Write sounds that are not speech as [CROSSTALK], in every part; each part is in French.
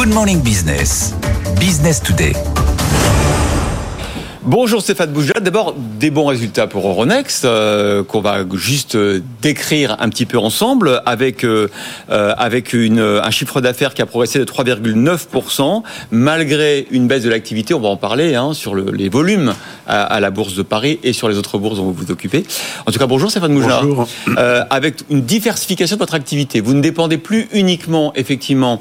Good Morning Business. Business Today. Bonjour Stéphane Boujat. D'abord, des bons résultats pour Euronext euh, qu'on va juste euh, décrire un petit peu ensemble avec, euh, avec une, un chiffre d'affaires qui a progressé de 3,9% malgré une baisse de l'activité. On va en parler hein, sur le, les volumes à, à, la Bourse de Paris et sur les autres bourses dont vous vous occupez. En tout cas, bonjour Stéphane Boujat. Bonjour. avec une diversification de votre activité. Vous ne dépendez plus uniquement, effectivement,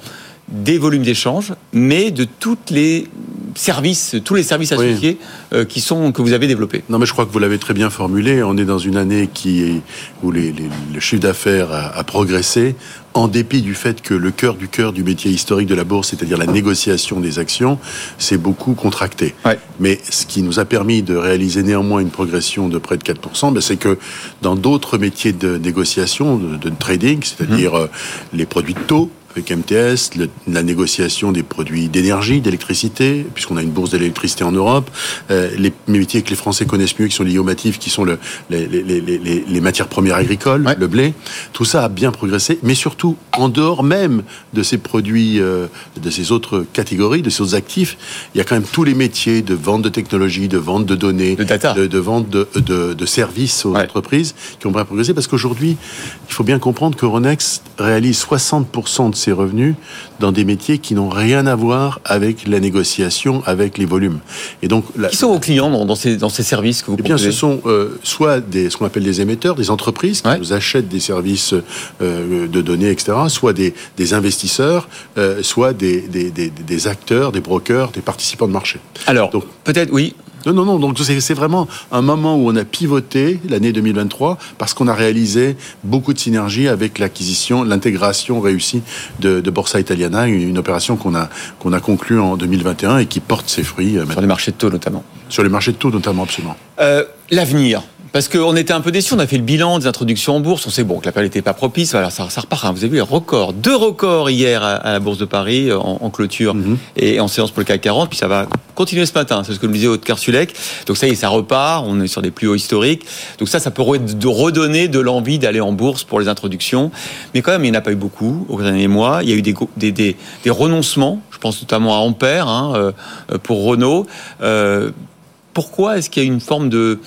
des volumes d'échange, mais de toutes les services, tous les services associés oui. euh, qui sont que vous avez développés. Non, mais je crois que vous l'avez très bien formulé. On est dans une année qui est où les, les, le chiffre d'affaires a, a, progressé, en dépit du fait que le cœur du cœur du métier historique de la bourse, c'est-à-dire la négociation des actions, s'est beaucoup contracté. Ouais. Mais ce qui nous a permis de réaliser néanmoins une progression de près de 4%, ben c'est que dans d'autres métiers de négociation, de, de trading, c'est-à-dire mmh. les produits de taux, avec MTS, le, la négociation des produits d'énergie, d'électricité, puisqu'on a une bourse de l'électricité en Europe, euh, les métiers que les Français connaissent mieux, qui sont liés au matif, qui sont le, les, les, les, les, matières premières agricoles, ouais. le blé, tout ça a bien progressé, mais surtout en dehors même de ces produits, euh, de ces autres catégories, de ces autres actifs, il y a quand même tous les métiers de vente de technologie, de vente de données, de, data. de, de vente de, de, de, services aux ouais. entreprises qui ont bien progressé, parce qu'aujourd'hui, il faut bien comprendre que Ronext réalise 60% de ses revenus dans des métiers qui n'ont rien à voir avec la négociation, avec les volumes. Et donc, la... qui sont vos clients dans, ces, dans ces services que vous eh bien, ce sont euh, soit des, ce qu'on appelle des émetteurs, des entreprises qui ouais. nous achètent des services euh, de données, etc., soit des, des investisseurs, euh, soit des, des, des, acteurs, des brokers, des participants de marché. Alors, peut-être, oui, non, non, non. Donc c'est vraiment un moment où on a pivoté l'année 2023 parce qu'on a réalisé beaucoup de synergies avec l'acquisition, l'intégration réussie de, de, Borsa Italiana, une, une opération qu'on a qu'on a conclue en 2021 et qui porte ses fruits euh, sur les marchés de taux notamment. Sur les marchés de taux notamment, absolument. Euh, L'avenir. Parce qu'on était un peu déçus, on a fait le bilan des introductions en bourse, on sait bon que la période n'était pas propice, alors ça, ça repart. Hein. Vous avez vu les records, deux records hier à, à la Bourse de Paris en, en clôture mm -hmm. et en séance pour le CAC 40, puis ça va continuer ce matin, c'est ce que nous disait Haute Sulek. Donc ça y est, ça repart, on est sur des plus hauts historiques. Donc ça, ça peut redonner de l'envie d'aller en bourse pour les introductions. Mais quand même, il n'y en a pas eu beaucoup au dernier mois. Il y a eu des, des, des, des renoncements, je pense notamment à Ampère, hein, euh, pour Renault. Euh, pourquoi est-ce qu'il y a une forme de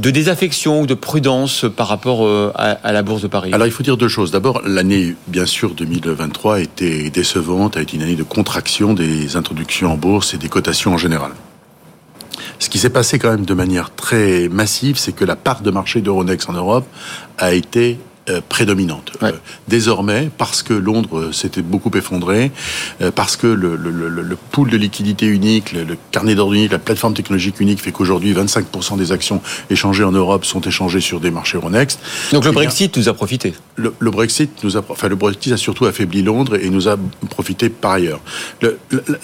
de désaffection ou de prudence par rapport euh, à, la Bourse de Paris? Alors il faut dire deux choses. D'abord, l'année, bien sûr, 2023 était décevante, a été une année de contraction des introductions en bourse et des cotations en général. Ce qui s'est passé quand même de manière très massive, c'est que la part de marché d'Euronext en Europe a été euh, prédominante. Ouais. Euh, désormais, parce que Londres s'était beaucoup effondré, euh, parce que le, le, le, le, pool de liquidité unique, le, carnet d'ordre unique, la plateforme technologique unique fait qu'aujourd'hui 25% des actions échangées en Europe sont échangées sur des marchés Euronext. Donc le Brexit bien, nous a profité. Le, Brexit nous a, enfin le Brexit a surtout affaibli Londres et nous a profité par ailleurs.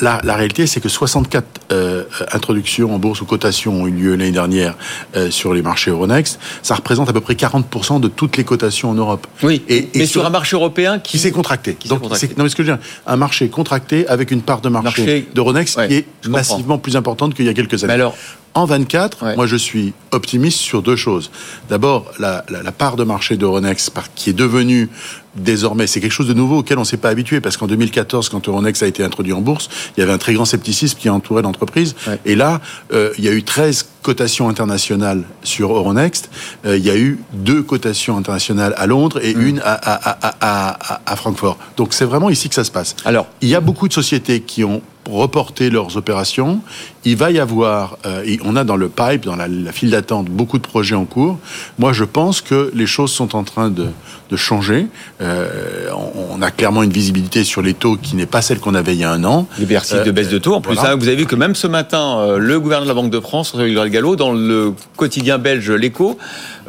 La, la, réalité, c'est que 64 euh, introductions en bourse ou cotations ont eu lieu l'année dernière euh, sur les marchés Euronext. Ça représente à peu près 40% de toutes les cotations en Europe. Oui, et, et mais sur, un marché européen qui, qui s'est contracté. Qui Donc, contracté. non, mais ce que je veux dire, un marché contracté avec une part de marché, marché d'Euronext ouais, qui est massivement comprends. plus importante qu'il y a quelques années. Mais alors, en 24, ouais. moi je suis optimiste sur deux choses. D'abord, la, la, la, part de marché d'Euronext qui est devenue désormais, c'est quelque chose de nouveau auquel on ne s'est pas habitué, parce qu'en 2014, quand Euronext a été introduit en bourse, il y avait un très grand scepticisme qui entourait l'entreprise. Ouais. Et là, euh, il y a eu 13 cotations internationales sur Euronext. Euh, il y a eu deux cotations internationales à Londres et mmh. une à, à, à, à Francfort. Donc c'est vraiment ici que ça se passe. Alors, il y a beaucoup de sociétés qui ont reporter leurs opérations. Il va y avoir, euh, on a dans le pipe, dans la, la file d'attente, beaucoup de projets en cours. Moi, je pense que les choses sont en train de, de changer. Euh, on, a clairement une visibilité sur les taux qui n'est pas celle qu'on avait il y a un an. Les perspectives euh, de baisse de taux. En plus, voilà. hein, vous avez vu que même ce matin, euh, le gouverneur de la Banque de France, François Gallo, dans le quotidien belge L'Écho,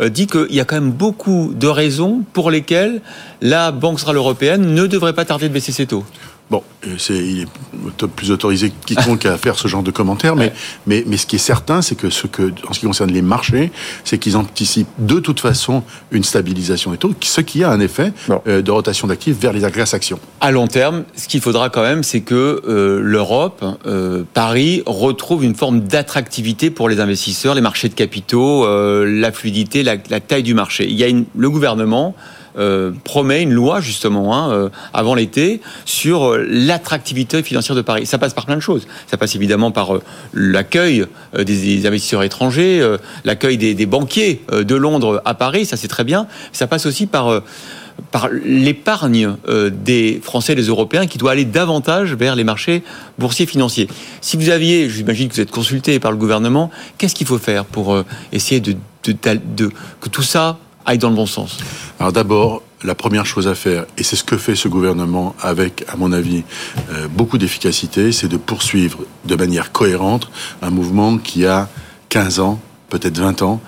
dit qu'il y a quand même beaucoup de raisons pour lesquelles la Banque centrale européenne ne devrait pas tarder de baisser ses taux. Bon, c'est, il est plus autorisé que quiconque à faire ce genre de commentaires, mais, ouais. mais, mais ce qui est certain, c'est que ce que, en ce qui concerne les marchés, c'est qu'ils anticipent de toute façon une stabilisation des taux, ce qui a un effet euh, de rotation d'actifs vers les grâce actions. À long terme, ce qu'il faudra quand même, c'est que euh, l'Europe, euh, Paris, retrouve une forme d'attractivité pour les investisseurs, les marchés de capitaux, euh, la fluidité, la, la, taille du marché. Il y a une, le gouvernement euh, promet une loi justement hein, euh, avant l'été sur euh, l'attractivité financière de Paris. Ça passe par plein de choses. Ça passe évidemment par l'accueil des, investisseurs étrangers, l'accueil des, banquiers de Londres à Paris, ça c'est très bien. Ça passe aussi par par l'épargne des Français et des Européens qui doit aller davantage vers les marchés boursiers financiers. Si vous aviez, j'imagine que vous êtes consulté par le gouvernement, qu'est-ce qu'il faut faire pour essayer de, que tout ça aille dans le bon sens Alors d'abord, la première chose à faire, et c'est ce que fait ce gouvernement avec, à mon avis, euh, beaucoup d'efficacité, c'est de poursuivre de manière cohérente un mouvement qui a 15 ans, peut-être 20 ans.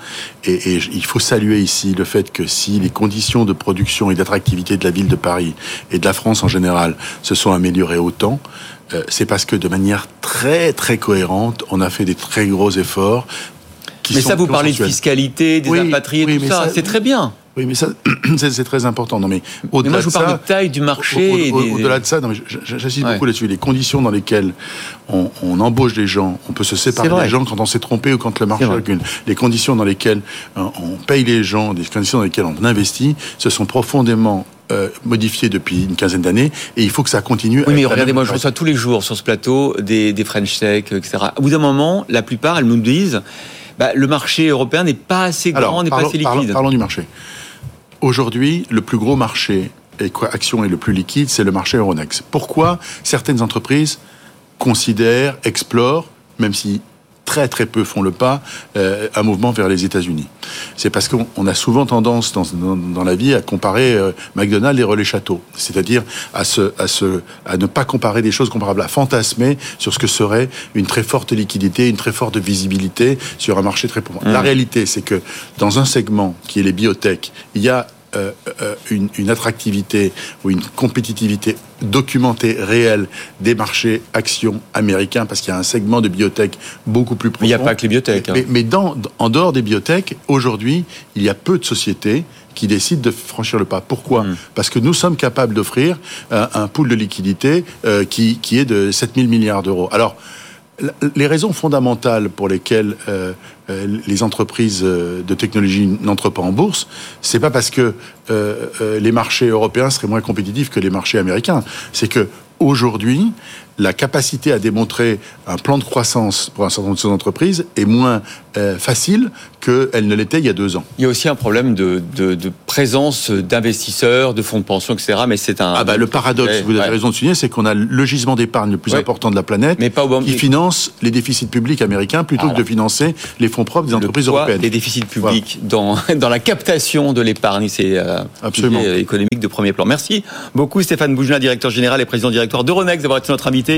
Et, il faut saluer ici le fait que si les conditions de production et d'attractivité de la ville de Paris et de la France en général se sont améliorées autant, euh, c'est parce que de manière très très cohérente, on a fait des très gros efforts mais ça, vous parlez de fiscalité, des oui, impatriés, tout ça, c'est très bien. Oui, mais ça, [CLEARS THROAT] c'est très important. Non, mais au-delà moi, je vous parle de taille du marché. Au-delà de ça, j'insiste beaucoup là-dessus. Les conditions dans lesquelles on, embauche des gens, on peut se séparer des gens quand on s'est trompé ou quand le marché recule. Les conditions dans lesquelles euh, on paye les gens, des conditions dans lesquelles on investit, se sont profondément euh, modifiées depuis une quinzaine d'années et il faut que ça continue. Oui, mais regardez, moi je reçois tous les jours sur ce plateau des, des French Tech, etc. Au bout d'un moment, la plupart, elles nous disent bah, le marché européen n'est pas assez grand, n'est pas assez liquide. Parlons, du marché. Aujourd'hui, le plus gros marché action et le plus liquide, c'est le marché Euronext. Pourquoi certaines entreprises considèrent, explorent, même si très très peu font le pas, euh, un mouvement vers les États-Unis. C'est parce qu'on a souvent tendance dans, dans, la vie à comparer euh, McDonald's et Relais Château, c'est-à-dire à, se, à, se, à ne pas comparer des choses comparables, à fantasmer sur ce que serait une très forte liquidité, une très forte visibilité sur un marché très pauvre. La mmh. réalité, c'est que dans un segment qui est les biotech, il y a euh, euh, une, une, attractivité ou une compétitivité documentée réelle des marchés actions américains parce qu'il y a un segment de biotech beaucoup plus profond. il n'y a pas que les biotech. Hein. Mais, dans, en dehors des biotech, aujourd'hui, il y a peu de sociétés qui décident de franchir le pas. Pourquoi hmm. Parce que nous sommes capables d'offrir un, un, pool de liquidité euh, qui, qui est de 7000 milliards d'euros. Alors, les raisons fondamentales pour lesquelles euh, euh, les entreprises euh, de technologie n'entrent pas en bourse, c'est pas parce que les marchés européens seraient moins compétitifs que les marchés américains. C'est que aujourd'hui, la capacité à démontrer un plan de croissance pour un certain nombre de ces entreprises est moins euh, facile qu'elle ne l'était il y a deux ans. Il y a aussi un problème de, présence d'investisseurs, de fonds de pension, etc. Mais c'est un. Ah bah le paradoxe, vous avez raison de souligner, c'est qu'on a le gisement d'épargne le plus important de la planète, mais pas qui finance les déficits publics américains plutôt que de financer les fonds propres des entreprises le poids européennes. Les déficits publics dans, [LAUGHS] dans la captation de l'épargne, c'est euh, économique de premier plan. Merci beaucoup Stéphane Bougina, directeur général et président directeur d'Euronext, d'avoir été notre invité